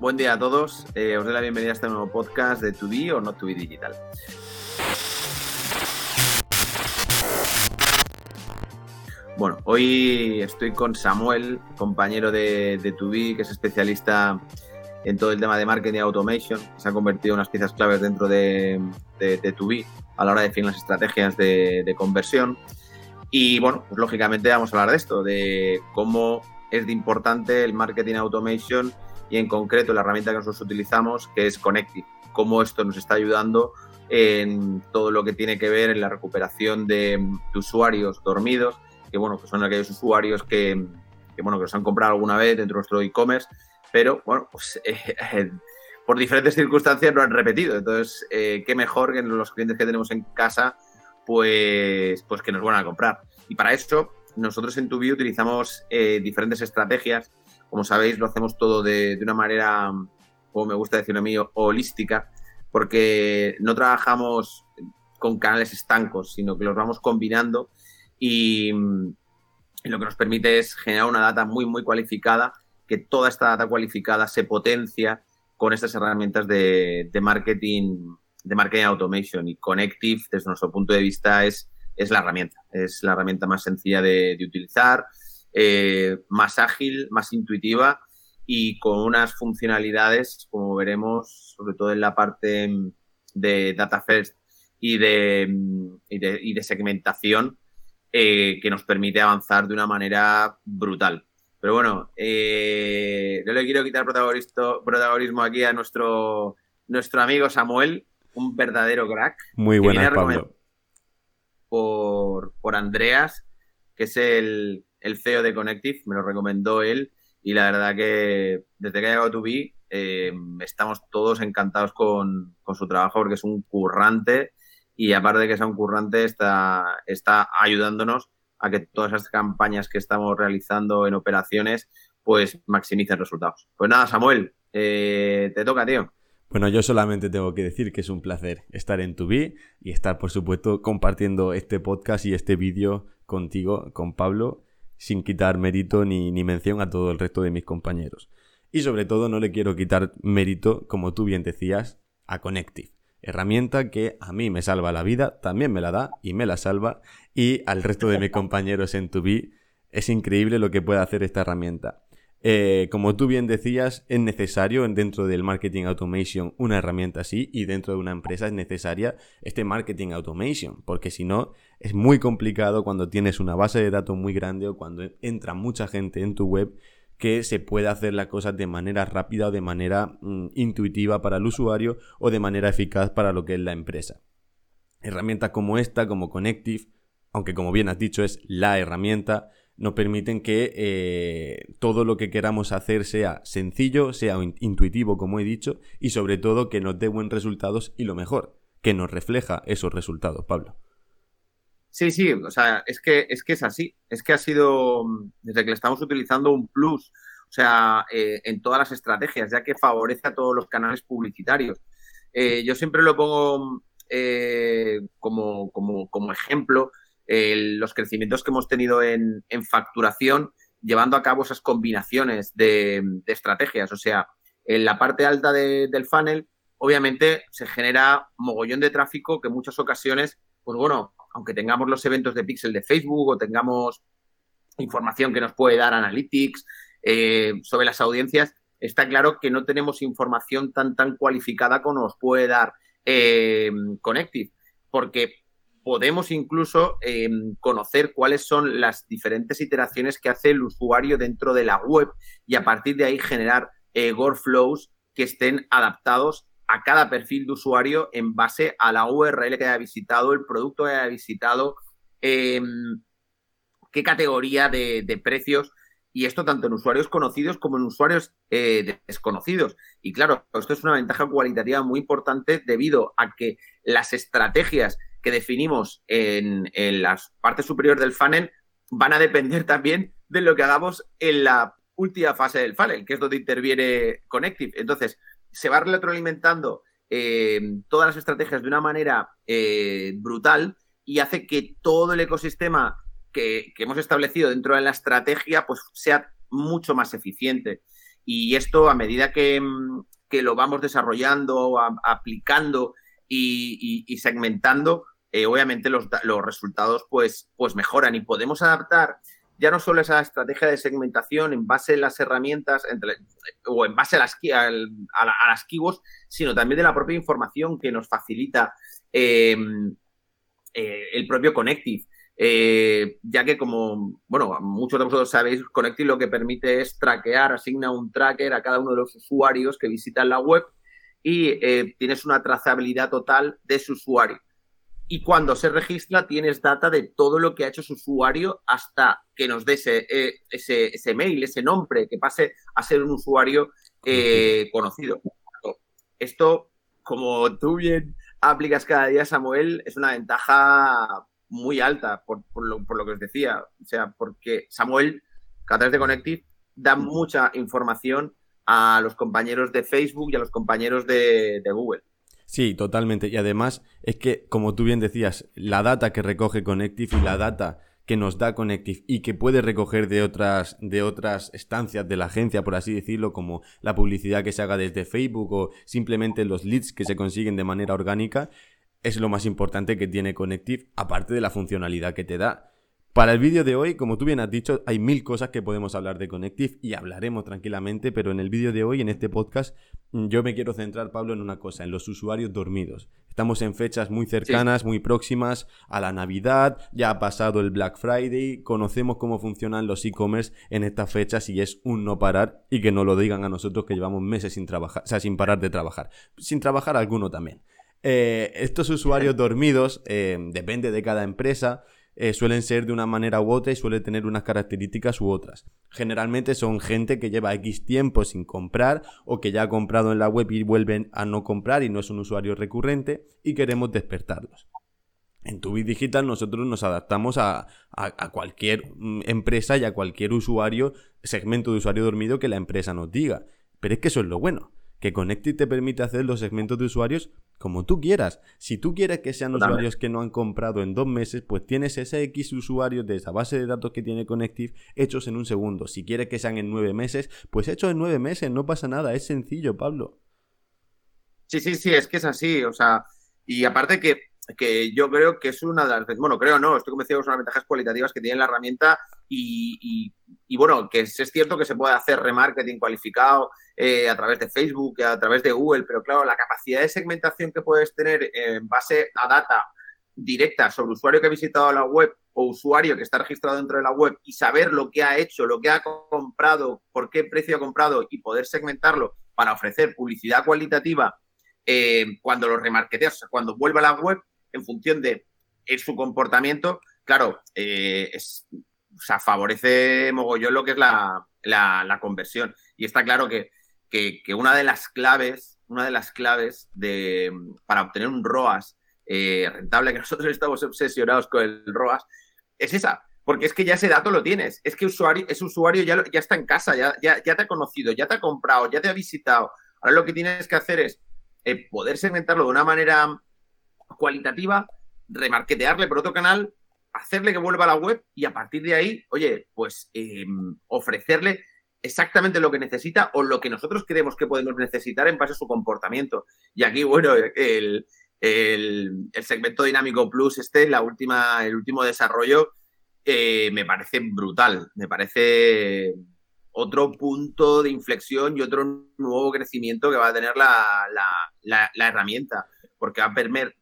buen día a todos. Eh, os doy la bienvenida a este nuevo podcast de To Be o Not To Be Digital. Bueno, hoy estoy con Samuel, compañero de, de Be, que es especialista en todo el tema de marketing y automation, se ha convertido en unas piezas claves dentro de, de, de a la hora de definir las estrategias de, de conversión. Y bueno, pues lógicamente vamos a hablar de esto, de cómo es de importante el marketing automation y en concreto la herramienta que nosotros utilizamos, que es Connective, cómo esto nos está ayudando en todo lo que tiene que ver en la recuperación de, usuarios dormidos, que bueno, que son aquellos usuarios que, bueno, que nos han comprado alguna vez dentro de nuestro e-commerce, pero bueno, pues eh, por diferentes circunstancias lo han repetido. Entonces, eh, qué mejor que los clientes que tenemos en casa, pues, pues que nos van a comprar. Y para eso, nosotros en Tubi utilizamos eh, diferentes estrategias. Como sabéis, lo hacemos todo de, una manera, como me gusta decirlo a holística, porque no trabajamos con canales estancos, sino que los vamos combinando y, lo que nos permite es generar una data muy, muy cualificada, que toda esta data cualificada se potencia con estas herramientas de, de marketing de marketing automation y Connective desde nuestro punto de vista es es la herramienta. Es la herramienta más sencilla de, utilizar, eh, más ágil, más intuitiva y con unas funcionalidades, como veremos, sobre todo en la parte de Data First y de, y de, segmentación, eh, que nos permite avanzar de una manera brutal. Pero bueno, eh, yo le quiero quitar protagonismo aquí a nuestro, nuestro amigo Samuel, un verdadero crack. Muy buenas, Pablo por, por Andreas, que es el, el CEO de Connective, me lo recomendó él y la verdad que desde que ha llegado a Tubi eh, estamos todos encantados con, con, su trabajo porque es un currante y aparte de que sea un currante está, está ayudándonos a que todas esas campañas que estamos realizando en operaciones pues maximicen resultados. Pues nada, Samuel, eh, te toca, tío. Bueno, yo solamente tengo que decir que es un placer estar en tu y estar, por supuesto, compartiendo este podcast y este vídeo contigo, con Pablo, sin quitar mérito ni, ni mención a todo el resto de mis compañeros. Y sobre todo no le quiero quitar mérito, como tú bien decías, a Connective. Herramienta que a mí me salva la vida, también me la da y me la salva. Y al resto de mis compañeros en Tubi es increíble lo que puede hacer esta herramienta. Eh, como tú bien decías, es necesario dentro del marketing automation una herramienta así y dentro de una empresa es necesaria este marketing automation, porque si no es muy complicado cuando tienes una base de datos muy grande o cuando entra mucha gente en tu web que se pueda hacer las cosas de manera rápida o de manera mm, intuitiva para el usuario o de manera eficaz para lo que es la empresa. Herramientas como esta, como Connective, aunque como bien has dicho es la herramienta, nos permiten que eh, todo lo que queramos hacer sea sencillo, sea intuitivo, como he dicho, y sobre todo que nos dé buenos resultados y lo mejor, que nos refleja esos resultados, Pablo. Sí, sí, o sea, es que es, que es así, es que ha sido, desde que le estamos utilizando, un plus, o sea, eh, en todas las estrategias, ya que favorece a todos los canales publicitarios. Eh, yo siempre lo pongo como, como, como ejemplo los crecimientos que hemos tenido en, facturación llevando a cabo esas combinaciones de, estrategias. O sea, en la parte alta del funnel, obviamente se genera mogollón de tráfico que en muchas ocasiones, pues bueno, aunque tengamos los eventos de Pixel de Facebook o tengamos información que nos puede dar Analytics eh, sobre las audiencias, está claro que no tenemos información tan tan cualificada como nos puede dar eh, Connective, porque podemos incluso em, conocer cuáles son las diferentes iteraciones que hace el usuario dentro de la web y a partir de ahí generar eh, workflows que estén adaptados a cada perfil de usuario en base a la URL que haya visitado, el producto que haya visitado, em, qué categoría de, precios y esto tanto en usuarios conocidos como en usuarios eh, desconocidos. Y claro, esto es una ventaja cualitativa muy importante debido a que las estrategias que definimos en, la parte superior del funnel van a depender también de lo que hagamos en la última fase del funnel, que es donde interviene Connective. Entonces, se va retroalimentando eh, todas las estrategias de una manera eh, brutal y hace que todo el ecosistema que, hemos establecido dentro de la estrategia pues sea mucho más eficiente. Y esto a medida que, mm, lo vamos desarrollando, aplicando y, segmentando, eh, obviamente los, los, resultados pues, pues mejoran y podemos adaptar ya no solo esa estrategia de segmentación en base a las herramientas o en base a las, a, las keywords, sino también de la propia información que nos facilita em, eh, el propio Connective. Eh, ya que como, bueno, muchos de vosotros sabéis, Connective lo que permite es traquear, asigna un tracker a cada uno de los usuarios que visitan la web y eh, tienes una trazabilidad total de su usuario y cuando se registra tienes data de todo lo que ha hecho su usuario hasta que nos dé ese, eh, ese, mail, ese nombre, que pase a ser un usuario eh, conocido. Esto, como tú bien aplicas cada día, Samuel, es una ventaja muy alta por, lo, que os decía. O sea, porque Samuel, a través de Connective, da mucha información a los compañeros de Facebook y a los compañeros de Google. Sí, totalmente. Y además es que, como tú bien decías, la data que recoge Connective y la data que nos da Connective y que puede recoger de otras, de otras estancias de la agencia, por así decirlo, como la publicidad que se haga desde Facebook o simplemente los leads que se consiguen de manera orgánica, es lo más importante que tiene Connective, aparte de la funcionalidad que te da. Para el vídeo de hoy, como tú bien has dicho, hay mil cosas que podemos hablar de Connective y hablaremos tranquilamente, pero en el vídeo de hoy, en este podcast, mm, yo me quiero centrar, Pablo, en una cosa, en los usuarios dormidos. Estamos en fechas muy cercanas, muy próximas a la Navidad, ya ha pasado el Black Friday, conocemos cómo funcionan los e-commerce en estas fechas y es un no parar y que no lo digan a nosotros que llevamos meses sin trabajar, o sea, sin parar de trabajar. Sin trabajar alguno también. Eh, estos usuarios dormidos, eh, depende de cada empresa, eh, suelen ser de una manera u otra y suelen tener unas características u otras. Generalmente son gente que lleva X tiempo sin comprar o que ya ha comprado en la web y vuelven a no comprar y no es un usuario recurrente y queremos despertarlos. En Tubi Digital nosotros nos adaptamos a, a, cualquier mm, empresa y a cualquier usuario, segmento de usuario dormido que la empresa nos diga. Pero es que eso es lo bueno que Connected te permite hacer los segmentos de usuarios como tú quieras. Si tú quieres que sean usuarios que no han comprado en dos meses, pues tienes ese X usuarios de esa base de datos que tiene Connective hechos en un segundo. Si quieres que sean en nueve meses, pues hechos en nueve meses, no pasa nada, es sencillo, Pablo. Sí, sí, sí, es que es así, o sea, y aparte que, que yo creo que es una de las, bueno, creo no, estoy convencido que son las ventajas cualitativas que tiene la herramienta y, y bueno, que es cierto que se puede hacer remarketing cualificado, eh, a través de Facebook, a través de Google, pero claro, la capacidad de segmentación que puedes tener en base a data directa sobre usuario que ha visitado la web o usuario que está registrado dentro de la web y saber lo que ha hecho, lo que ha comprado, por qué precio ha comprado y poder segmentarlo para ofrecer publicidad cualitativa eh, cuando lo remarketeas, o sea, cuando vuelva a la web en función de su comportamiento, claro, eh, sea, favorece mogollón lo que es la, conversión. Y está claro que una de las claves, una de las claves de, para obtener un ROAS eh, rentable, que nosotros estamos obsesionados con el ROAS, es esa. Porque es que ya ese dato lo tienes. Es que usuario, ese usuario ya, ya está en casa, ya, ya, te ha conocido, ya te ha comprado, ya te ha visitado. Ahora lo que tienes que hacer es eh, poder segmentarlo de una manera cualitativa, remarketearle por otro canal, hacerle que vuelva a la web y a partir de ahí, oye, pues em, ofrecerle exactamente lo que necesita o lo que nosotros creemos que podemos necesitar en base a su comportamiento. Y aquí, bueno, el, segmento dinámico plus, este, la última, el último desarrollo, eh, me parece brutal. Me parece otro punto de inflexión y otro nuevo crecimiento que va a tener la, herramienta, porque va a permitir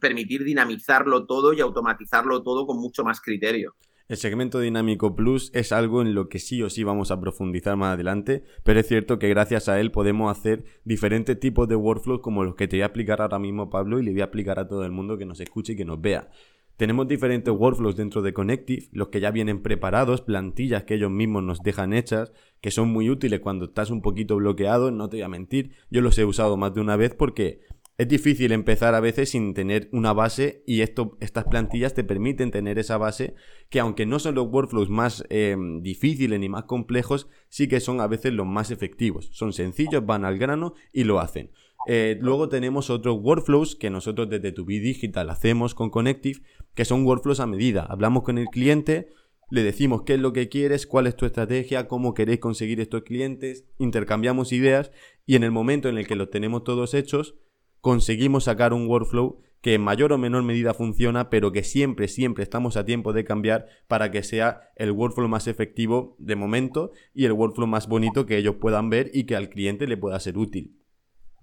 dinamizarlo todo y automatizarlo todo con mucho más criterio. El segmento dinámico plus es algo en lo que sí o sí vamos a profundizar más adelante, pero es cierto que gracias a él podemos hacer diferentes tipos de workflows como los que te voy a explicar ahora mismo Pablo y le voy a explicar a todo el mundo que nos escuche y que nos vea. Tenemos diferentes workflows dentro de Connective, los que ya vienen preparados, plantillas que ellos mismos nos dejan hechas, que son muy útiles cuando estás un poquito bloqueado, no te voy a mentir, yo los he usado más de una vez porque es difícil empezar a veces sin tener una base y esto, estas plantillas te permiten tener esa base que aunque no son los workflows más em, difíciles ni más complejos, sí que son a veces los más efectivos. Son sencillos, van al grano y lo hacen. Eh, luego tenemos otros workflows que nosotros desde Tu Digital hacemos con Connective, que son workflows a medida. Hablamos con el cliente, le decimos qué es lo que quieres, cuál es tu estrategia, cómo queréis conseguir estos clientes, intercambiamos ideas y en el momento en el que los tenemos todos hechos, conseguimos sacar un workflow que en mayor o menor medida funciona, pero que siempre, siempre estamos a tiempo de cambiar para que sea el workflow más efectivo de momento y el workflow más bonito que ellos puedan ver y que al cliente le pueda ser útil.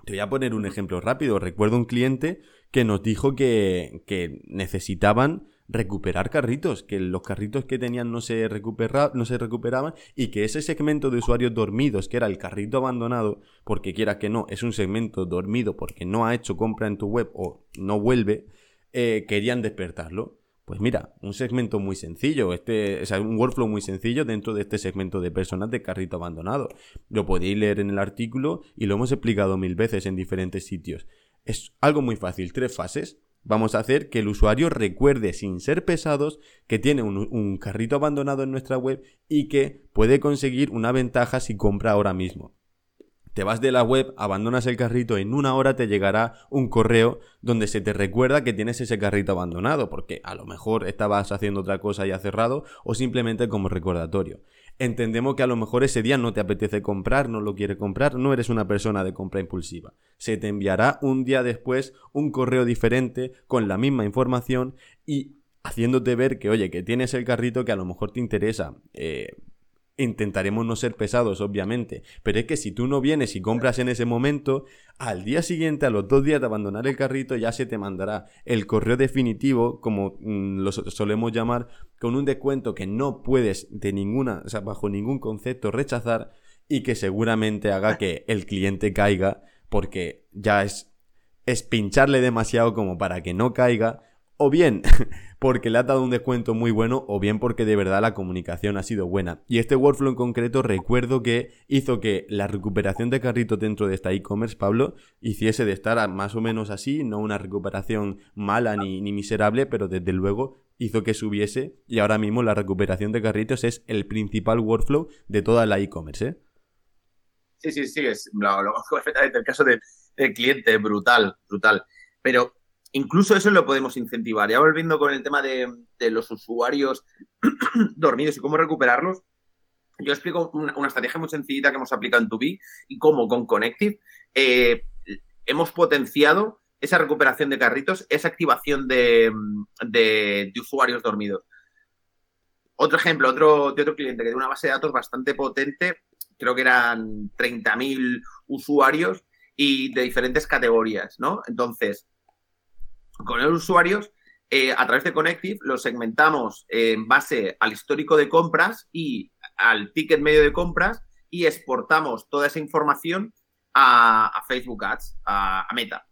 Te voy a poner un ejemplo rápido. Recuerdo un cliente que nos dijo que, que necesitaban recuperar carritos, que los carritos que tenían no se, no se recuperaban y que ese segmento de usuarios dormidos, que era el carrito abandonado, porque quiera que no, es un segmento dormido porque no ha hecho compra en tu web o no vuelve, eh, querían despertarlo. Pues mira, un segmento muy sencillo, este, o un workflow muy sencillo dentro de este segmento de personas de carrito abandonado. Lo podéis leer en el artículo y lo hemos explicado mil veces en diferentes sitios. Es algo muy fácil, tres fases. Vamos a hacer que el usuario recuerde sin ser pesados que tiene un, carrito abandonado en nuestra web y que puede conseguir una ventaja si compra ahora mismo. Te vas de la web, abandonas el carrito, en una hora te llegará un correo donde se te recuerda que tienes ese carrito abandonado, porque a lo mejor estabas haciendo otra cosa y ha cerrado, o simplemente como recordatorio entendemos que a lo mejor ese día no te apetece comprar, no lo quiere comprar, no eres una persona de compra impulsiva. Se te enviará un día después un correo diferente con la misma información y haciéndote ver que, oye, que tienes el carrito que a lo mejor te interesa. Eh, Intentaremos no ser pesados, obviamente, pero es que si tú no vienes y compras en ese momento, al día siguiente, a los dos días de abandonar el carrito, ya se te mandará el correo definitivo, como mm, lo solemos llamar, con un descuento que no puedes de ninguna, o sea, bajo ningún concepto rechazar y que seguramente haga que el cliente caiga, porque ya es, es pincharle demasiado como para que no caiga o bien porque le ha dado un descuento muy bueno o bien porque de verdad la comunicación ha sido buena. Y este workflow en concreto recuerdo que hizo que la recuperación de carrito dentro de esta e-commerce, Pablo, hiciese de estar más o menos así, no una recuperación mala ni, ni miserable, pero desde luego hizo que subiese y ahora mismo la recuperación de carritos es el principal workflow de toda la e-commerce. ¿eh? Sí, sí, sí, es lo, lo. El caso del cliente, brutal, brutal. Pero incluso eso lo podemos incentivar. Ya volviendo con el tema de, los usuarios dormidos y cómo recuperarlos, yo explico una, estrategia muy sencillita que hemos aplicado en Tubi y cómo con Connective eh, hemos potenciado esa recuperación de carritos, esa activación de, usuarios dormidos. Otro ejemplo, otro, de otro cliente que tiene una base de datos bastante potente, creo que eran 30.000 usuarios y de diferentes categorías, ¿no? Entonces, con los usuarios, eh, a través de Connective los segmentamos en base al histórico de compras y al ticket medio de compras y exportamos toda esa información a, Facebook Ads, a, Meta.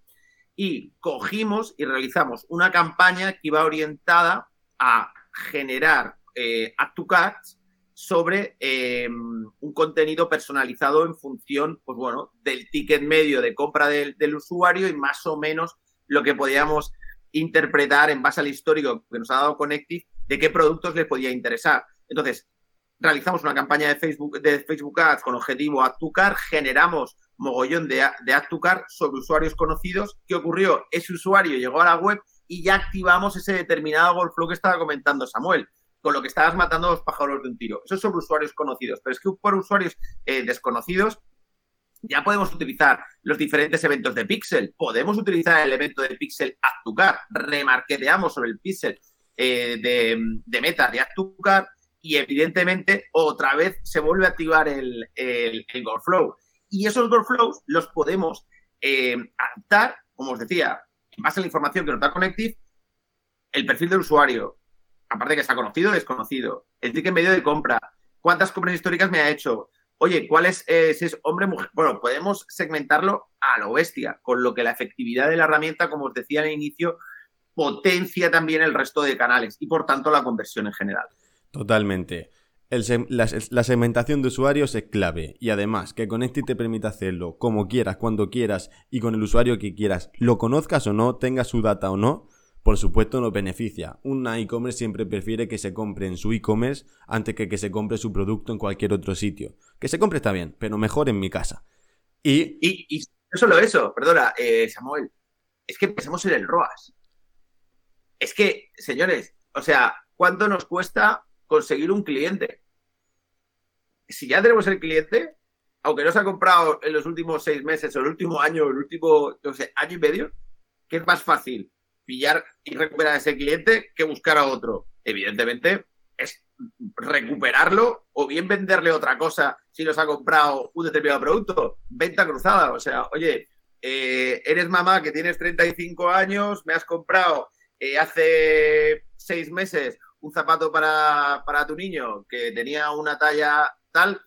Y cogimos y realizamos una campaña que iba orientada a generar eh, Add to Cards sobre em, un contenido personalizado en función, pues bueno, del ticket medio de compra del usuario y más o menos lo que podíamos interpretar en base al histórico que nos ha dado Connective de qué productos les podía interesar. Entonces, realizamos una campaña de Facebook, de Facebook Ads con objetivo to generamos mogollón de, de to sobre usuarios conocidos. ¿Qué ocurrió? Ese usuario llegó a la web y ya activamos ese determinado goal flow que estaba comentando Samuel, con lo que estabas matando a los pájaros de un tiro. Eso es sobre usuarios conocidos, pero es que por usuarios eh, desconocidos ya podemos utilizar los diferentes eventos de Pixel. Podemos utilizar el evento de Pixel Actucar. Remarqueteamos sobre el Pixel eh, de, meta de Actucar y evidentemente otra vez se vuelve a activar el, el, Flow. Y esos Flows los podemos eh, adaptar, como os decía, en base a la información que nos da Connective, el perfil del usuario, aparte que está conocido o desconocido, el ticket medio de compra, cuántas compras históricas me ha hecho, Oye, ¿cuál es, eh, si es hombre mujer? Bueno, podemos segmentarlo a lo bestia, con lo que la efectividad de la herramienta, como os decía al inicio, potencia también el resto de canales y por tanto la conversión en general. Totalmente. la, segmentación de usuarios es clave y además que Connecti te permite hacerlo como quieras, cuando quieras y con el usuario que quieras, lo conozcas o no, tengas su data o no, por supuesto nos beneficia. Una e-commerce siempre prefiere que se compre en su e-commerce antes que que se compre su producto en cualquier otro sitio. Que se compre está bien, pero mejor en mi casa. Y, no solo eso, perdona, eh, Samuel, es que pensamos en el ROAS. Es que, señores, o sea, ¿cuánto nos cuesta conseguir un cliente. Si ya tenemos el cliente, aunque no se ha comprado en los últimos seis meses o el último año el último, año y medio, ¿qué es más fácil? Pillar y recuperar a ese cliente que buscar a otro. Evidentemente, es recuperarlo o bien venderle otra cosa si nos ha comprado un determinado producto. Venta cruzada. O sea, oye, eh, eres mamá que tienes 35 años, me has comprado eh, hace seis meses un zapato para, para tu niño que tenía una talla tal,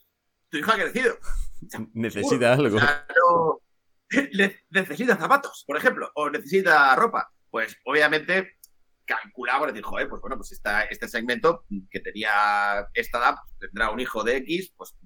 tu hija ha crecido. Necesita algo. necesita zapatos, por ejemplo, o necesita ropa. Pues obviamente calculaba decir, joder, pues bueno, pues este segmento que tenía esta edad pues, tendrá un hijo de X, pues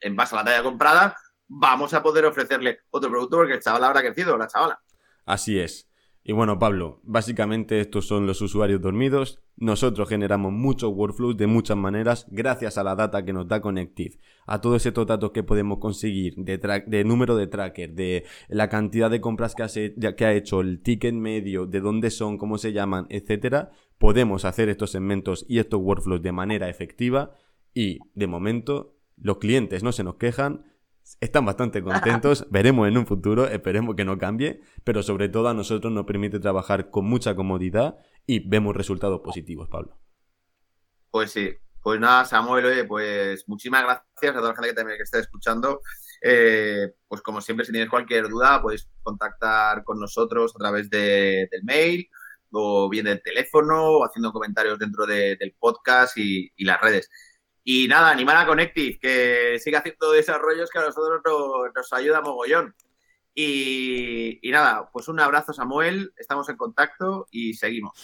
en base a la talla comprada, vamos a poder ofrecerle otro producto porque el chaval habrá crecido, la chavala. Así es. Y bueno, Pablo, básicamente estos son los usuarios dormidos. Nosotros generamos muchos workflows de muchas maneras gracias a la data que nos da Connective, a todos esos datos que podemos conseguir de, de número de tracker, de la cantidad de compras que, que ha hecho, el ticket medio, de dónde son, cómo se llaman, etcétera. Podemos hacer estos segmentos y estos workflows de manera efectiva y de momento los clientes no se nos quejan, están bastante contentos, veremos en un futuro, esperemos que no cambie, pero sobre todo a nosotros nos permite trabajar con mucha comodidad y vemos resultados positivos, Pablo. Pues sí, pues nada, Samuel, pues muchísimas gracias a toda la gente que también que esté escuchando. Eh, pues como siempre, si tienes cualquier duda, puedes contactar con nosotros a través del mail o bien del teléfono o haciendo comentarios dentro del podcast y las redes. Y nada, animar a Connective, que siga haciendo desarrollos que a nosotros nos, ayuda mogollón. Y, y nada, pues un abrazo Samuel, estamos en contacto y seguimos.